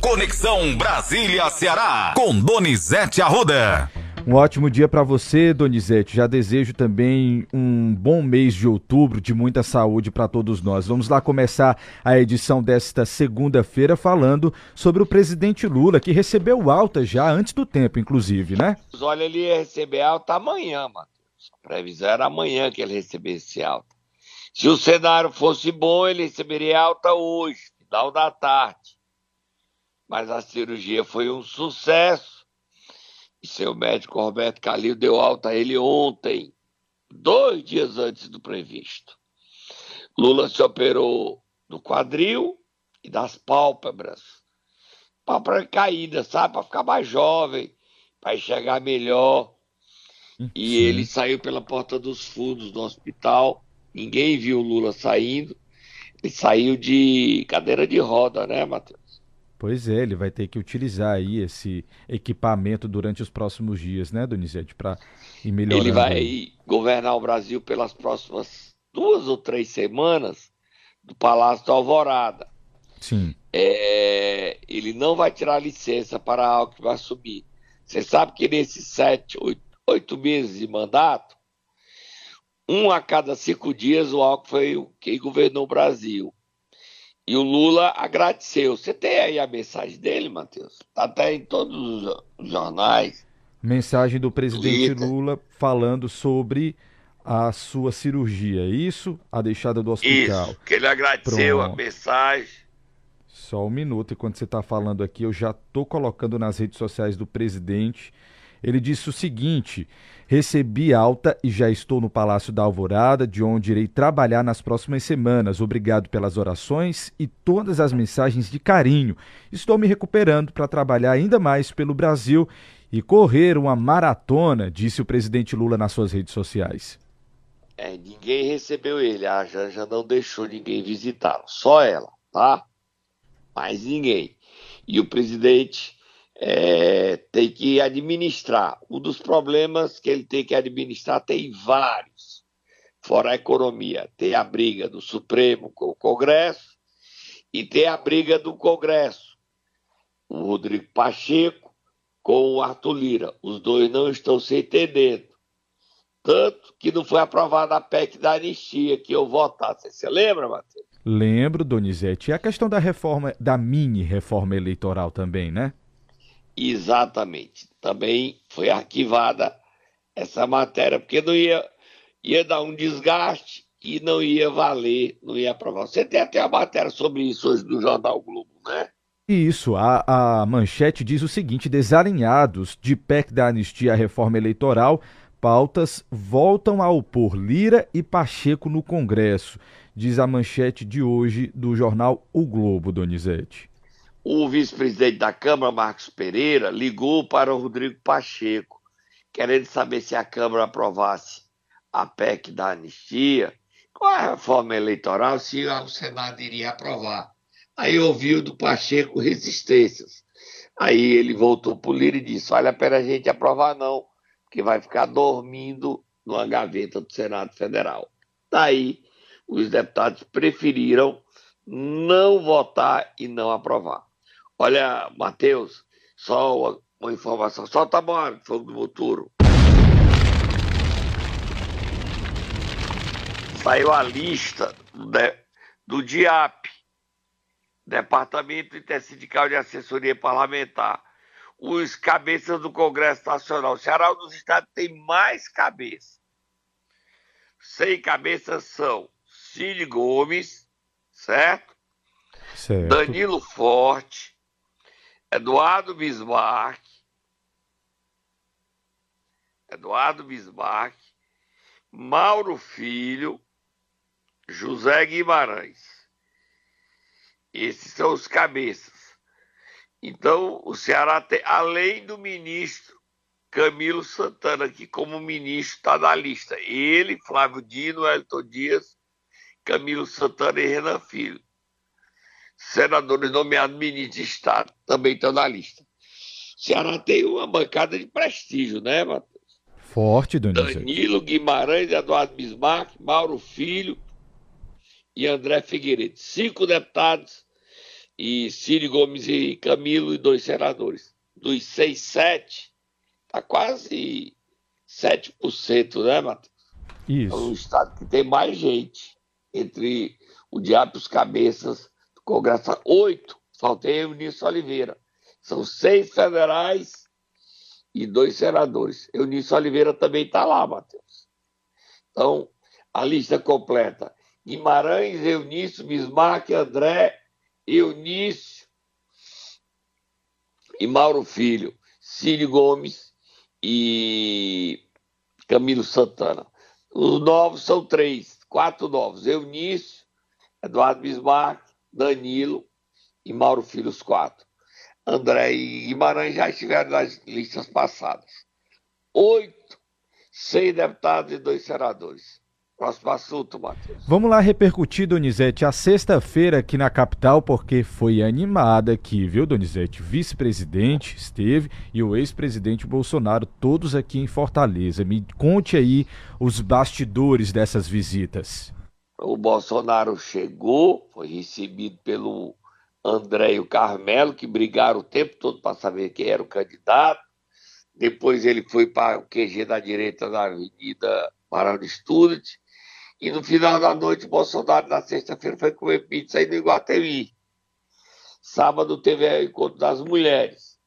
Conexão Brasília-Ceará, com Donizete Arruda. Um ótimo dia para você, Donizete. Já desejo também um bom mês de outubro, de muita saúde para todos nós. Vamos lá começar a edição desta segunda-feira falando sobre o presidente Lula, que recebeu alta já antes do tempo, inclusive, né? Olha, ele ia receber alta amanhã, Matheus. A previsão era amanhã que ele recebesse alta. Se o cenário fosse bom, ele receberia alta hoje, final da tarde mas a cirurgia foi um sucesso. E seu médico Roberto Calil deu alta a ele ontem, dois dias antes do previsto. Lula se operou do quadril e das pálpebras. Pálpebra caída, sabe? Para ficar mais jovem, para enxergar melhor. E ele saiu pela porta dos fundos do hospital. Ninguém viu o Lula saindo. Ele saiu de cadeira de roda, né, Matheus? Pois é, ele vai ter que utilizar aí esse equipamento durante os próximos dias, né, Donizete, para ir melhorando. Ele vai governar o Brasil pelas próximas duas ou três semanas do Palácio da Alvorada. Sim. É, ele não vai tirar licença para algo que vai assumir. Você sabe que nesses sete, oito, oito meses de mandato, um a cada cinco dias o Alckmin foi quem governou o Brasil. E o Lula agradeceu. Você tem aí a mensagem dele, Matheus? Está até em todos os jornais. Mensagem do presidente Twitter. Lula falando sobre a sua cirurgia. Isso, a deixada do hospital. Isso, que ele agradeceu Pronto. a mensagem. Só um minuto, enquanto você está falando aqui, eu já estou colocando nas redes sociais do presidente ele disse o seguinte: Recebi alta e já estou no Palácio da Alvorada, de onde irei trabalhar nas próximas semanas. Obrigado pelas orações e todas as mensagens de carinho. Estou me recuperando para trabalhar ainda mais pelo Brasil e correr uma maratona, disse o presidente Lula nas suas redes sociais. É, ninguém recebeu ele, a Janja não deixou ninguém visitá-lo, só ela, tá? Mais ninguém. E o presidente é, tem que administrar. Um dos problemas que ele tem que administrar tem vários. Fora a economia, tem a briga do Supremo com o Congresso e tem a briga do Congresso. O Rodrigo Pacheco com o Arthur Lira. Os dois não estão se entendendo. Tanto que não foi aprovada a PEC da anistia que eu votasse. Você lembra, Matheus? Lembro, Donizete. E a questão da reforma, da mini reforma eleitoral também, né? Exatamente. Também foi arquivada essa matéria, porque não ia, ia dar um desgaste e não ia valer, não ia aprovar. Você tem até a matéria sobre isso hoje no Jornal Globo, né? Isso, a, a manchete diz o seguinte: desalinhados de PEC da anistia à reforma eleitoral, pautas voltam a opor Lira e Pacheco no Congresso, diz a manchete de hoje do jornal O Globo, Donizete o vice-presidente da Câmara, Marcos Pereira, ligou para o Rodrigo Pacheco, querendo saber se a Câmara aprovasse a PEC da anistia, com a reforma eleitoral, se o Senado iria aprovar. Aí ouviu do Pacheco resistências. Aí ele voltou para o Lira e disse: Olha, para a gente aprovar, não, porque vai ficar dormindo numa gaveta do Senado Federal. Daí, os deputados preferiram não votar e não aprovar. Olha, Matheus, só uma, uma informação. Solta a bola, fogo do futuro. Saiu a lista do, do DIAP, Departamento Intersindical de Assessoria Parlamentar. Os cabeças do Congresso Nacional. O Ceará dos Estados tem mais cabeças. Cem cabeças são Cid Gomes, certo? certo? Danilo Forte, Eduardo Bismarck, Eduardo Bismarck, Mauro Filho, José Guimarães. Esses são os cabeças. Então, o Ceará tem, além do ministro Camilo Santana, que como ministro está na lista. Ele, Flávio Dino, Elton Dias, Camilo Santana e Renan Filho senadores nomeados ministros de Estado também estão na lista. O Ceará tem uma bancada de prestígio, né, Matheus? Forte, Donizete. Danilo Guimarães, Eduardo Bismarck, Mauro Filho e André Figueiredo. Cinco deputados e Ciro Gomes e Camilo e dois senadores. Dos seis, sete, tá quase 7%, né, Matheus? Isso. É um estado que tem mais gente entre o diabo e os cabeças Congresso. Oito, faltei Eunício Oliveira. São seis federais e dois senadores. Eunício Oliveira também está lá, Matheus. Então, a lista completa. Guimarães, Eunício, Bismarck, André, Eunício e Mauro Filho, Círio Gomes e Camilo Santana. Os novos são três, quatro novos: Eunício, Eduardo Bismarck, Danilo e Mauro Filho, os quatro. André e Guimarães já estiveram nas listas passadas. Oito, seis deputados e dois senadores. Próximo assunto, Matheus. Vamos lá repercutir, Donizete, a sexta-feira aqui na capital, porque foi animada aqui, viu, Donizete? Vice-presidente esteve e o ex-presidente Bolsonaro, todos aqui em Fortaleza. Me conte aí os bastidores dessas visitas. O Bolsonaro chegou, foi recebido pelo André e o Carmelo, que brigaram o tempo todo para saber quem era o candidato. Depois ele foi para o QG da direita na Avenida de Student e no final da noite, Bolsonaro, na sexta-feira, foi comer pizza aí no Iguatemi. Sábado teve o encontro das mulheres.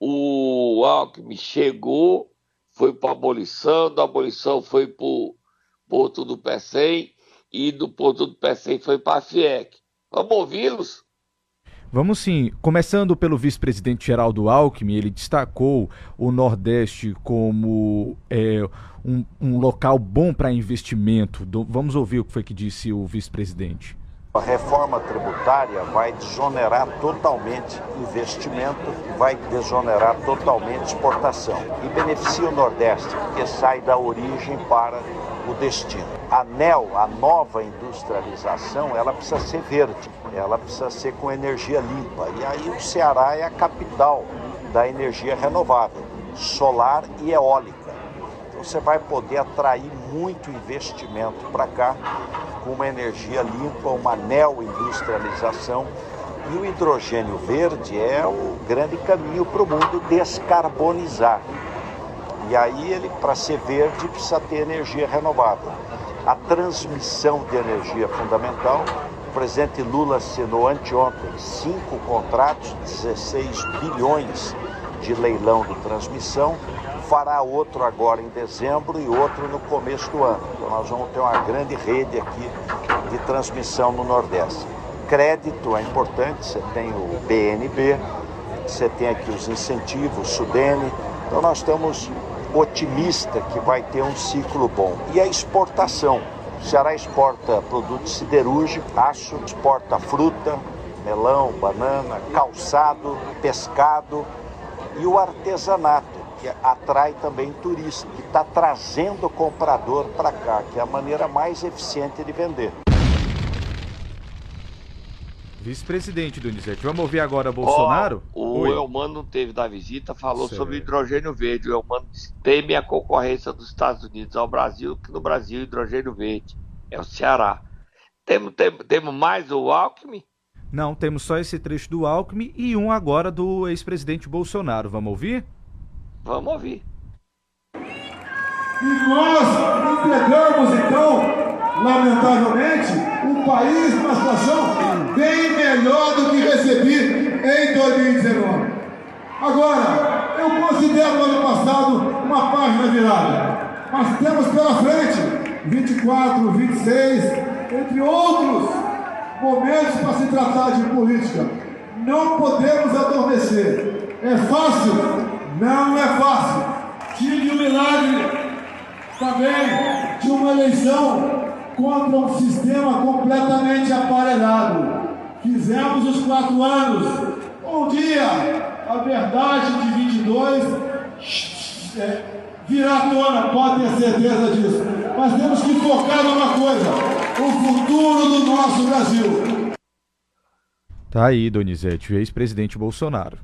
O Alckmin chegou, foi para a abolição, da abolição foi para o Porto do Pecém e do Porto do Pecém foi para a FIEC. Vamos ouvi-los? Vamos sim. Começando pelo vice-presidente Geraldo Alckmin, ele destacou o Nordeste como é, um, um local bom para investimento. Do, vamos ouvir o que foi que disse o vice-presidente. A reforma tributária vai desonerar totalmente investimento, vai desonerar totalmente exportação e beneficia o Nordeste, porque sai da origem para o destino. A NEL, a nova industrialização, ela precisa ser verde, ela precisa ser com energia limpa. E aí o Ceará é a capital da energia renovável, solar e eólica você vai poder atrair muito investimento para cá com uma energia limpa, uma neoindustrialização. E o hidrogênio verde é o grande caminho para o mundo descarbonizar. E aí ele, para ser verde, precisa ter energia renovável. A transmissão de energia é fundamental. O presidente Lula assinou anteontem cinco contratos, 16 bilhões de leilão de transmissão fará outro agora em dezembro e outro no começo do ano. Então nós vamos ter uma grande rede aqui de transmissão no Nordeste. Crédito é importante, você tem o BNB, você tem aqui os incentivos, o Sudene. Então nós estamos otimista que vai ter um ciclo bom. E a exportação. O Ceará exporta produtos siderúrgicos, aço, exporta fruta, melão, banana, calçado, pescado e o artesanato que atrai também turista, que está trazendo o comprador para cá, que é a maneira mais eficiente de vender. Vice-presidente Donizete, vamos ouvir agora Bolsonaro? Oh, o Oi. Elmano teve da visita, falou certo. sobre hidrogênio verde. O Elmano teme a concorrência dos Estados Unidos ao Brasil, que no Brasil hidrogênio verde é o Ceará. Temos, temos, temos mais o Alckmin? Não, temos só esse trecho do Alckmin e um agora do ex-presidente Bolsonaro. Vamos ouvir? Vamos ouvir. E nós entregamos, então, lamentavelmente, o país recebi em 2019. Agora, eu considero o ano passado uma página virada. Mas temos pela frente 24, 26, entre outros momentos para se tratar de política. Não podemos adormecer. É fácil não é fácil. Tive o milagre também de uma eleição contra um sistema completamente aparelhado. Fizemos os quatro anos. Um dia, a verdade de 22 é, virá à tona, pode ter certeza disso. Mas temos que focar numa coisa: o futuro do nosso Brasil. Tá aí, Donizete, ex-presidente Bolsonaro.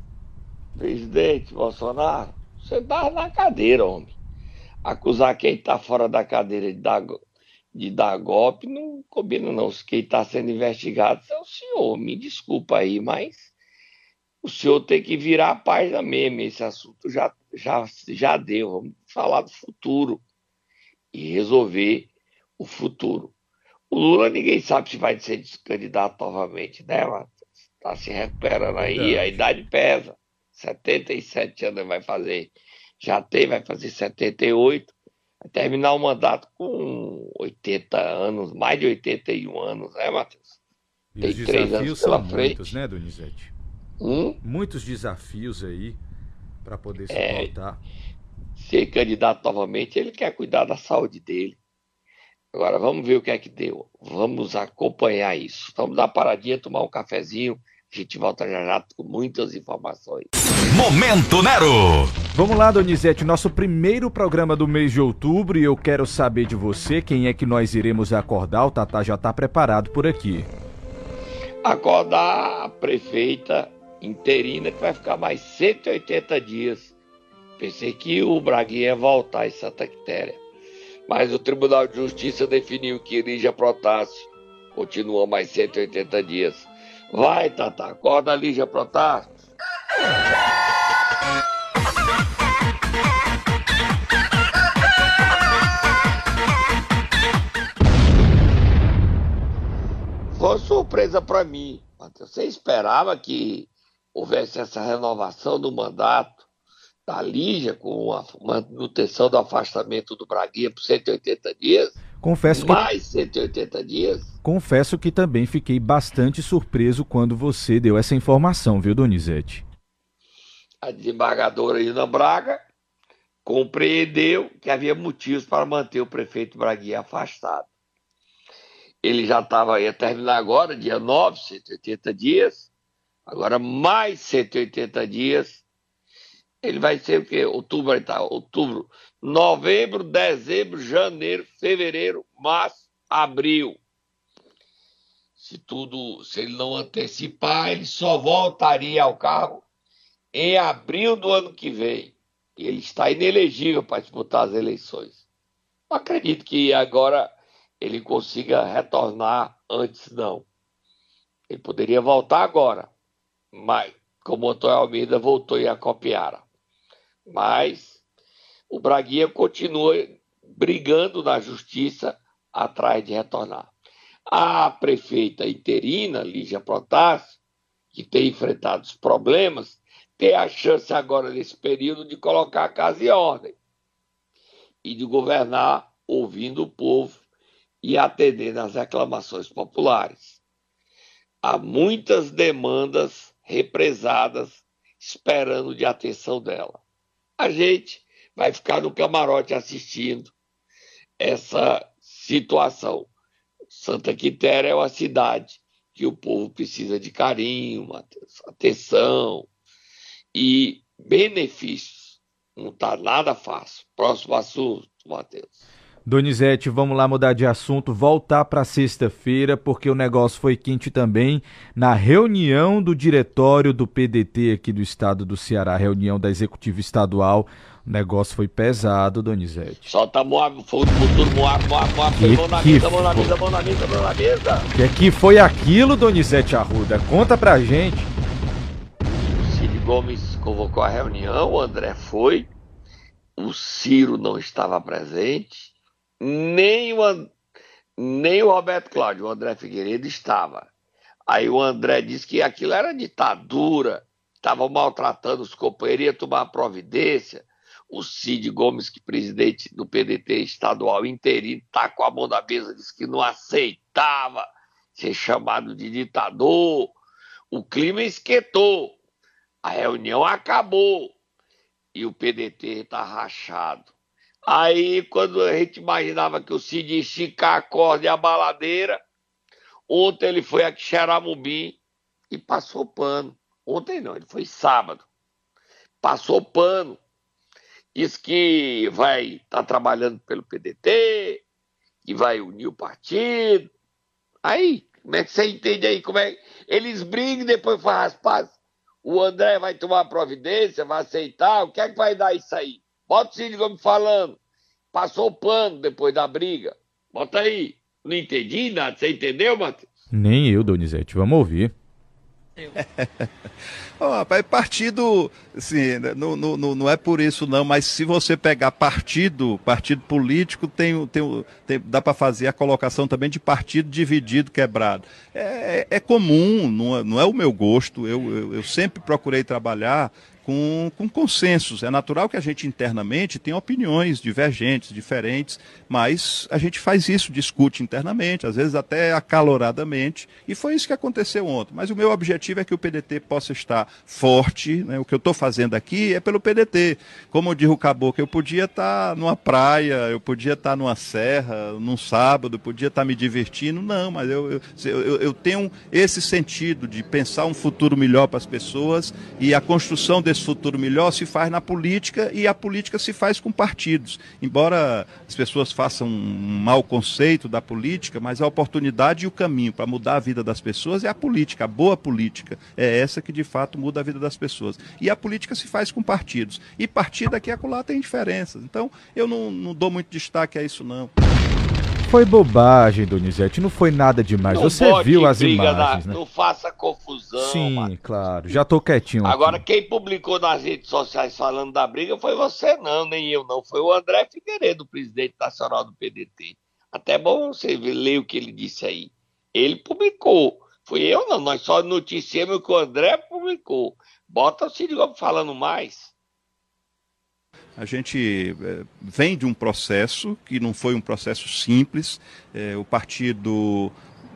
Presidente Bolsonaro, você tá na cadeira, homem. Acusar quem está fora da cadeira de dar, de dar golpe não combina não. Quem está sendo investigado é o senhor. Me desculpa aí, mas o senhor tem que virar a página mesmo. Esse assunto já, já, já deu. Vamos falar do futuro e resolver o futuro. O Lula ninguém sabe se vai ser candidato novamente, né, Matheus? Está se recuperando aí, a idade pesa. 77 anos vai fazer. Já tem, vai fazer 78 terminar o mandato com 80 anos, mais de 81 anos, né, Matheus? E Tem os desafios são frente. muitos, né, Donizete? Hum? Muitos desafios aí para poder se é, voltar. Ser candidato novamente, ele quer cuidar da saúde dele. Agora vamos ver o que é que deu. Vamos acompanhar isso. Vamos dar uma paradinha, tomar um cafezinho. A gente volta já já com muitas informações. Momento Nero! Vamos lá, Donizete, nosso primeiro programa do mês de outubro e eu quero saber de você quem é que nós iremos acordar. O Tatá já está preparado por aqui. Acordar a prefeita interina que vai ficar mais 180 dias. Pensei que o Braguinha ia voltar em Santa Quitéria. Mas o Tribunal de Justiça definiu que Lígia Protásio continua mais 180 dias. Vai, Tata, acorda Lígia Protásio. Foi surpresa para mim. Você esperava que houvesse essa renovação do mandato da Lígia com a manutenção do afastamento do Braguinha por 180 dias? Confesso Mais que... 180 dias? Confesso que também fiquei bastante surpreso quando você deu essa informação, viu, Donizete? A desembargadora Ina Braga compreendeu que havia motivos para manter o prefeito Braguinha afastado ele já estava, ia terminar agora, dia 9, 180 dias. Agora mais 180 dias. Ele vai ser o quê? Outubro, tá? Outubro, novembro, dezembro, janeiro, fevereiro, março, abril. Se tudo, se ele não antecipar, ele só voltaria ao cargo em abril do ano que vem. Ele está inelegível para disputar as eleições. Acredito que agora ele consiga retornar antes, não. Ele poderia voltar agora, mas como o Antônio Almeida voltou e a copiara. Mas o Braguinha continua brigando na justiça atrás de retornar. A prefeita interina, Lígia Protásio, que tem enfrentado os problemas, tem a chance agora, nesse período, de colocar a casa em ordem e de governar ouvindo o povo e atender às reclamações populares. Há muitas demandas represadas esperando de atenção dela. A gente vai ficar no camarote assistindo essa situação. Santa Quitéria é uma cidade que o povo precisa de carinho, atenção e benefícios. Não está nada fácil. Próximo assunto, Matheus. Donizete, vamos lá mudar de assunto, voltar para sexta-feira, porque o negócio foi quente também na reunião do diretório do PDT aqui do estado do Ceará, reunião da executiva estadual. O negócio foi pesado, Donizete. Solta Moab, fogo do futuro, Moab, Moab, Moab, que, mão na mesa, mão na mesa, mão na mesa, mão na mesa. Que que foi aquilo, Donizete Arruda? Conta pra gente. Cid Gomes convocou a reunião, o André foi, o Ciro não estava presente, nem o, nem o Roberto Cláudio, o André Figueiredo estava. Aí o André disse que aquilo era ditadura, estavam maltratando os companheiros, ia tomar providência. O Cid Gomes, que presidente do PDT estadual interino, está com a mão na mesa, disse que não aceitava ser chamado de ditador. O clima esquentou, a reunião acabou e o PDT está rachado. Aí, quando a gente imaginava que o Cid ia esticar a corda e a baladeira, ontem ele foi a Xeramubim e passou pano. Ontem não, ele foi sábado. Passou pano. Diz que vai estar tá trabalhando pelo PDT, que vai unir o partido. Aí, como é que você entende aí? Como é Eles brigam depois fazem as pazes. O André vai tomar providência, vai aceitar. O que é que vai dar isso aí? Bota o Cid Gomes falando. Passou o pano depois da briga. Bota aí. Não entendi nada. Você entendeu, Matheus? Nem eu, Donizete. Vamos ouvir. oh, rapaz, partido, assim, não, não, não é por isso não, mas se você pegar partido, partido político, tem, tem, tem dá para fazer a colocação também de partido dividido, quebrado. É, é comum, não é, não é o meu gosto, eu, eu, eu sempre procurei trabalhar com, com consensos. É natural que a gente internamente tenha opiniões divergentes, diferentes, mas a gente faz isso, discute internamente, às vezes até acaloradamente, e foi isso que aconteceu ontem. Mas o meu objetivo é que o PDT possa estar forte, né? o que eu estou fazendo aqui é pelo PDT. Como diz o Caboclo, eu podia estar numa praia, eu podia estar numa serra, num sábado, podia estar me divertindo, não, mas eu, eu, eu, eu tenho esse sentido de pensar um futuro melhor para as pessoas e a construção desse esse futuro melhor se faz na política e a política se faz com partidos. Embora as pessoas façam um mau conceito da política, mas a oportunidade e o caminho para mudar a vida das pessoas é a política, a boa política. É essa que de fato muda a vida das pessoas. E a política se faz com partidos. E partido aqui e acolá tem diferenças. Então eu não, não dou muito destaque a isso não foi bobagem, Donizete. Não foi nada demais. Não Você viu as imagens, na... né? Não faça confusão. Sim, claro. Já tô quietinho. Agora, aqui. quem publicou nas redes sociais falando da briga foi você, não, nem eu, não. Foi o André Figueiredo, presidente nacional do PDT. Até bom você ler o que ele disse aí. Ele publicou. Fui eu, não. Nós só noticiamos o que o André publicou. Bota o Cid Gomes falando mais. A gente é, vem de um processo que não foi um processo simples. É, o partido,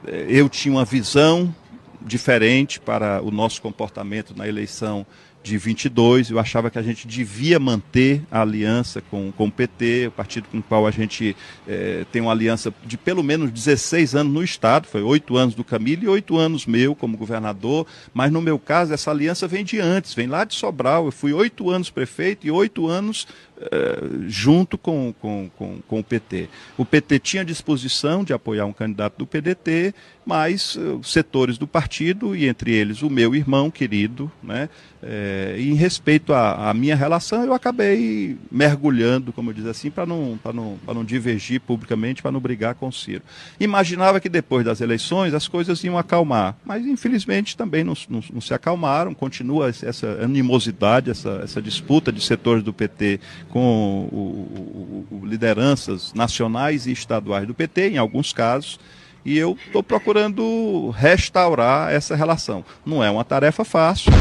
é, eu tinha uma visão diferente para o nosso comportamento na eleição de 22. Eu achava que a gente devia manter a aliança com, com o PT, o partido com o qual a gente é, tem uma aliança de pelo menos 16 anos no Estado. Foi oito anos do Camilo e oito anos meu como governador. Mas no meu caso, essa aliança vem de antes, vem lá de Sobral. Eu fui oito anos prefeito e oito anos Uh, junto com, com, com, com, o PT. O PT tinha disposição de apoiar um candidato do PDT, mas uh, setores do partido, e entre eles o meu irmão querido, né, é, em respeito à, minha relação, eu acabei mergulhando, como eu diz assim, para não, não, não divergir publicamente, para não brigar com o Ciro. Imaginava que depois das eleições as coisas iam acalmar, mas infelizmente também não, não, não se acalmaram, continua essa animosidade, essa, essa disputa de setores do PT com o, o, o, lideranças nacionais e estaduais do PT, em alguns casos, e eu estou procurando restaurar essa relação. Não é uma tarefa fácil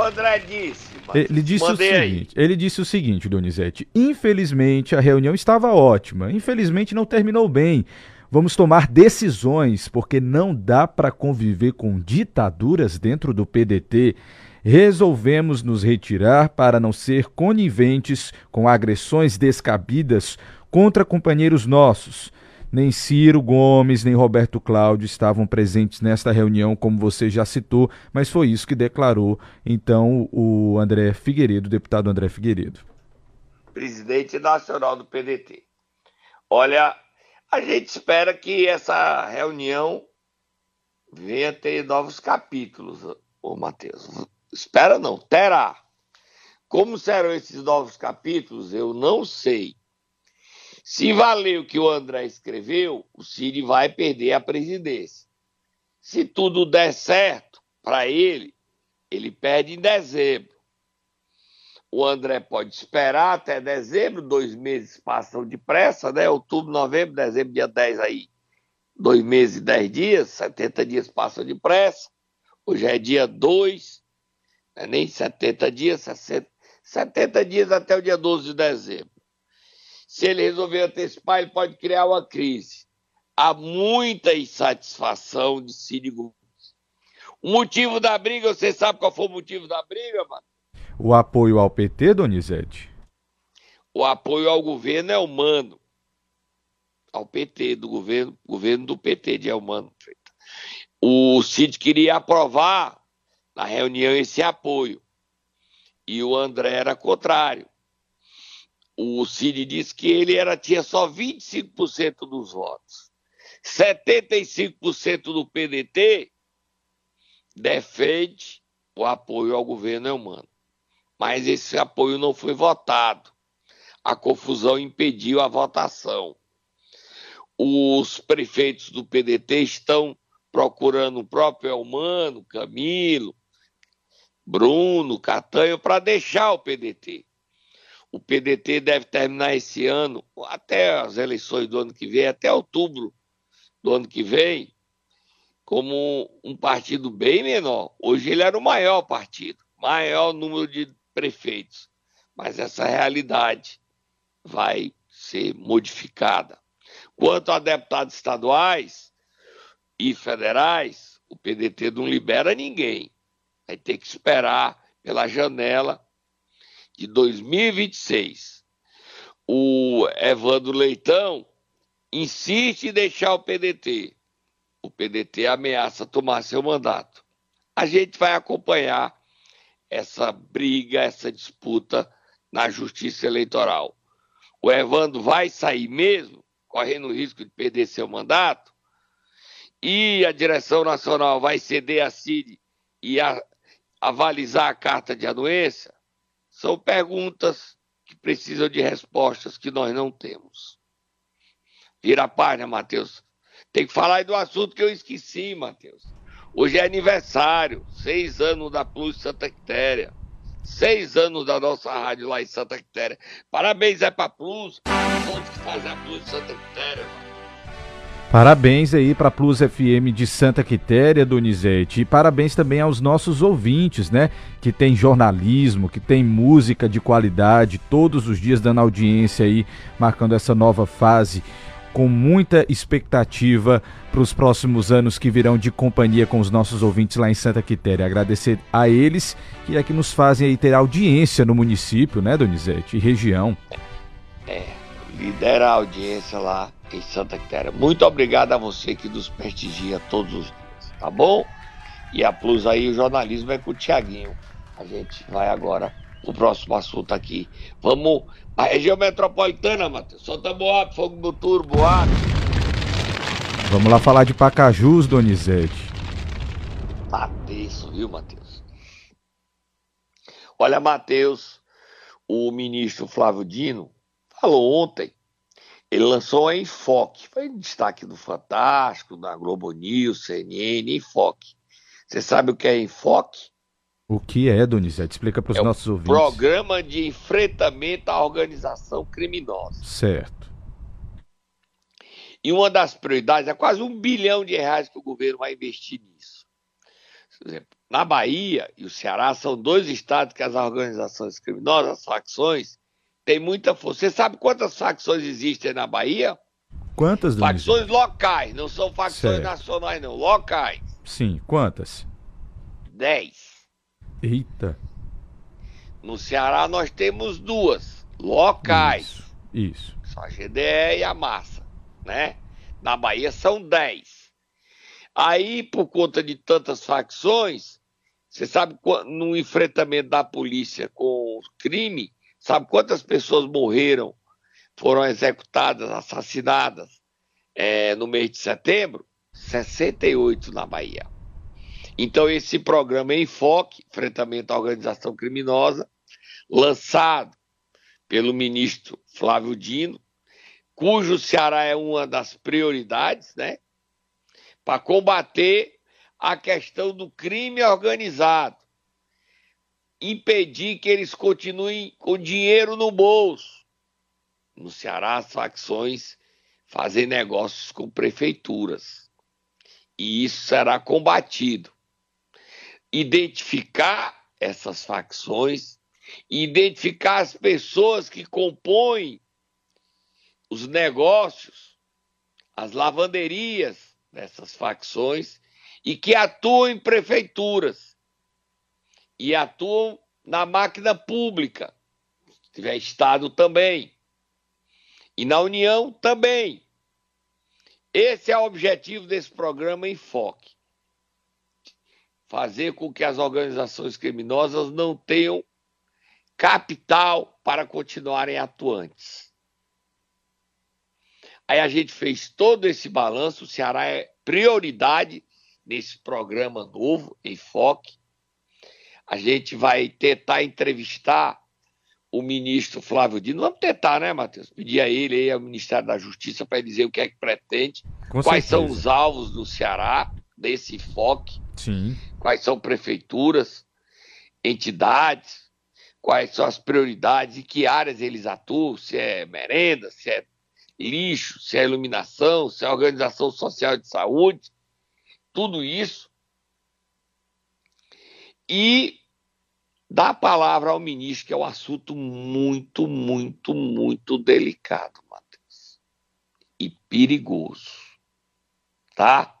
André disse? Ele disse, o seguinte, ele disse o seguinte, Donizete. Infelizmente, a reunião estava ótima. Infelizmente, não terminou bem. Vamos tomar decisões, porque não dá para conviver com ditaduras dentro do PDT. Resolvemos nos retirar para não ser coniventes com agressões descabidas contra companheiros nossos. Nem Ciro Gomes, nem Roberto Cláudio estavam presentes nesta reunião, como você já citou, mas foi isso que declarou então o André Figueiredo, o deputado André Figueiredo. Presidente nacional do PDT. Olha, a gente espera que essa reunião venha ter novos capítulos, ô Matheus. Espera não, terá. Como serão esses novos capítulos, eu não sei. Se valer o que o André escreveu, o Ciro vai perder a presidência. Se tudo der certo para ele, ele perde em dezembro. O André pode esperar até dezembro, dois meses passam depressa, né? Outubro, novembro, dezembro, dia 10 aí. Dois meses e dez dias, 70 dias passam depressa. Hoje é dia 2, é nem 70 dias, 60, 70 dias até o dia 12 de dezembro. Se ele resolver antecipar, ele pode criar uma crise. Há muita insatisfação de Ciro Gomes. O motivo da briga, você sabe qual foi o motivo da briga, mano? O apoio ao PT, Donizete? O apoio ao governo é humano. Ao PT, do governo, governo do PT de Elmano. O Cid queria aprovar na reunião esse apoio. E o André era contrário o Cid disse que ele era, tinha só 25% dos votos. 75% do PDT defende o apoio ao governo humano. Mas esse apoio não foi votado. a confusão impediu a votação. Os prefeitos do PDT estão procurando o próprio Elmano, Camilo, Bruno, Catanho, para deixar o PDT. O PDT deve terminar esse ano, até as eleições do ano que vem, até outubro do ano que vem, como um partido bem menor. Hoje ele era o maior partido, maior número de prefeitos. Mas essa realidade vai ser modificada. Quanto a deputados estaduais e federais, o PDT não libera ninguém. Vai ter que esperar pela janela de 2026. O Evandro Leitão insiste em deixar o PDT. O PDT ameaça tomar seu mandato. A gente vai acompanhar essa briga, essa disputa na Justiça Eleitoral. O Evandro vai sair mesmo, correndo o risco de perder seu mandato, e a direção nacional vai ceder a CID e a, avalizar a carta de anuência? São perguntas que precisam de respostas que nós não temos. Vira a página, Matheus. Tem que falar aí do assunto que eu esqueci, Matheus. Hoje é aniversário, seis anos da Plus Santa Quitéria. Seis anos da nossa rádio lá em Santa Quitéria. Parabéns é pra Plus, todos que fazem a Plus Santa Quitéria, mano. Parabéns aí para Plus FM de Santa Quitéria, Donizete. E parabéns também aos nossos ouvintes, né? Que tem jornalismo, que tem música de qualidade, todos os dias dando audiência aí, marcando essa nova fase com muita expectativa para os próximos anos que virão de companhia com os nossos ouvintes lá em Santa Quitéria. Agradecer a eles que é que nos fazem aí ter audiência no município, né, Donizete? E região. É, lidera a audiência lá em Santa Quitéria. Muito obrigado a você que nos prestigia todos os dias, tá bom? E a Plus aí, o jornalismo é com o Tiaguinho. A gente vai agora o próximo assunto aqui. Vamos. A região metropolitana, Matheus. Solta boa, fogo do turbo, boa. Vamos lá falar de Pacajus, Donizete. Tá tenso, viu, Matheus? Olha, Matheus, o ministro Flávio Dino falou ontem ele lançou a Enfoque, foi destaque do Fantástico, da Globo News, CNN, Enfoque. Você sabe o que é Enfoque? O que é, Donizete? Explica para os é nossos ouvintes. Programa de enfrentamento à organização criminosa. Certo. E uma das prioridades é quase um bilhão de reais que o governo vai investir nisso. Por exemplo, na Bahia e o Ceará são dois estados que as organizações criminosas, as facções, tem muita força. Você sabe quantas facções existem na Bahia? Quantas? Facções locais, não são facções Certo. nacionais, não. Locais. Sim, quantas? Dez. Eita. No Ceará nós temos duas. Locais. Isso. Só a GDE e a Massa, né? Na Bahia são dez. Aí, por conta de tantas facções, você sabe, no enfrentamento da polícia com o crime, sabe quantas pessoas morreram, foram executadas, assassinadas é, no mês de setembro? 68 na Bahia. Então, esse programa Enfoque, Enfrentamento à Organização Criminosa, lançado pelo ministro Flávio Dino, cujo Ceará é uma das prioridades, né? Para combater a questão do crime organizado. Impedir que eles continuem com dinheiro no bolso. No Ceará, as facções fazem negócios com prefeituras. E isso será combatido. Identificar essas facções, identificar as pessoas que compõem os negócios, as lavanderias dessas facções e que atuam em prefeituras e atuam na máquina pública, se tiver Estado também, e na União também. Esse é o objetivo desse programa Enfoque. Fazer com que as organizações criminosas não tenham capital para continuarem atuantes. Aí a gente fez todo esse balanço, o Ceará é prioridade nesse programa novo, Enfoque. A gente vai tentar entrevistar o ministro Flávio Dino. Vamos tentar, né, Matheus? Pedir a ele aí, ao Ministério da Justiça, para dizer o que é que pretende, Com quais certeza. são os alvos do Ceará, desse enfoque, Sim. quais são prefeituras, entidades, quais são as prioridades e que áreas eles atuam, se é merenda, se é lixo, se é iluminação, se é organização social de saúde, tudo isso. E dar a palavra ao ministro, que é um assunto muito, muito, muito delicado, Matheus. E perigoso. Tá?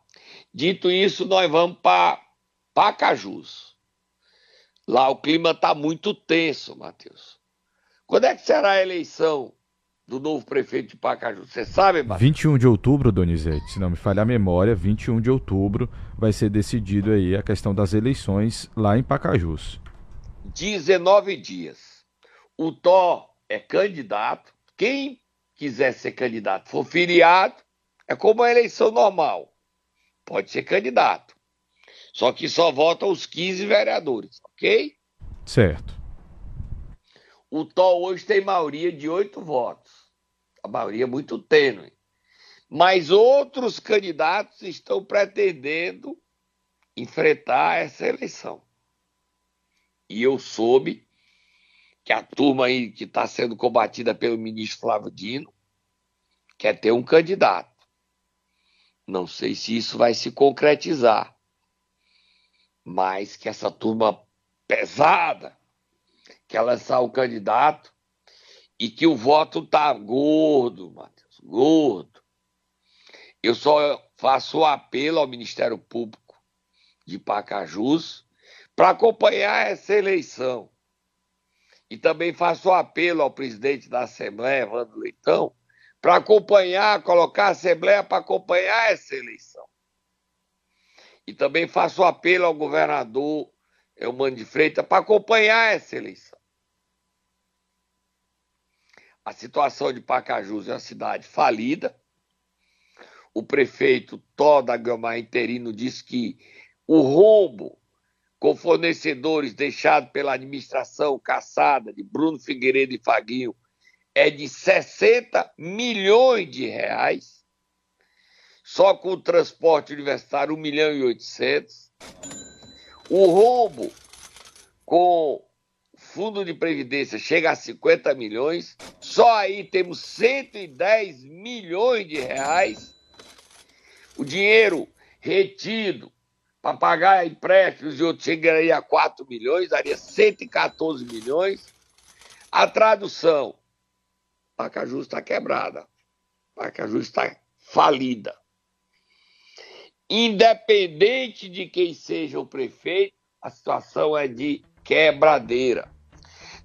Dito isso, nós vamos para Pacajus. Lá o clima está muito tenso, Matheus. Quando é que será a eleição do novo prefeito de Pacajus? Você sabe, Matheus? 21 de outubro, Donizete, se não me falha a memória, 21 de outubro vai ser decidido aí a questão das eleições lá em Pacajus. 19 dias. O Tó é candidato. Quem quiser ser candidato for filiado, é como a eleição normal. Pode ser candidato. Só que só votam os 15 vereadores, ok? Certo. O Tó hoje tem maioria de oito votos. A maioria é muito tênue. Mas outros candidatos estão pretendendo enfrentar essa eleição. E eu soube que a turma aí que está sendo combatida pelo ministro Flávio Dino quer ter um candidato. Não sei se isso vai se concretizar, mas que essa turma pesada quer lançar o candidato e que o voto tá gordo, Matheus, gordo. Eu só faço apelo ao Ministério Público de Pacajus para acompanhar essa eleição. E também faço apelo ao presidente da Assembleia, Evandro Leitão, para acompanhar, colocar a Assembleia para acompanhar essa eleição. E também faço apelo ao governador Eumano de Freitas para acompanhar essa eleição. A situação de Pacajus é uma cidade falida. O prefeito Toda Gama Interino diz que o rombo com fornecedores deixado pela administração caçada de Bruno Figueiredo e Faguinho é de 60 milhões de reais. Só com o transporte universitário, 1 milhão e 800. O rombo com fundo de previdência chega a 50 milhões. Só aí temos 110 milhões de reais. O dinheiro retido para pagar empréstimos e outros chegaria a 4 milhões, daria 114 milhões. A tradução: Pacajus está quebrada. Pacajus está falida. Independente de quem seja o prefeito, a situação é de quebradeira.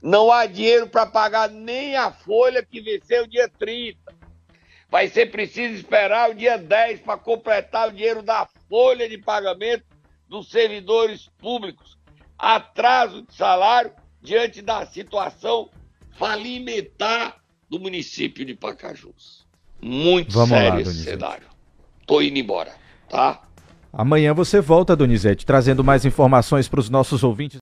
Não há dinheiro para pagar nem a folha que venceu dia 30. Vai ser preciso esperar o dia 10 para completar o dinheiro da folha de pagamento dos servidores públicos. Atraso de salário diante da situação falimentar do município de Pacajus. Muito Vamos lá, sério esse Donizete. cenário. Tô indo embora, tá? Amanhã você volta, Donizete, trazendo mais informações para os nossos ouvintes.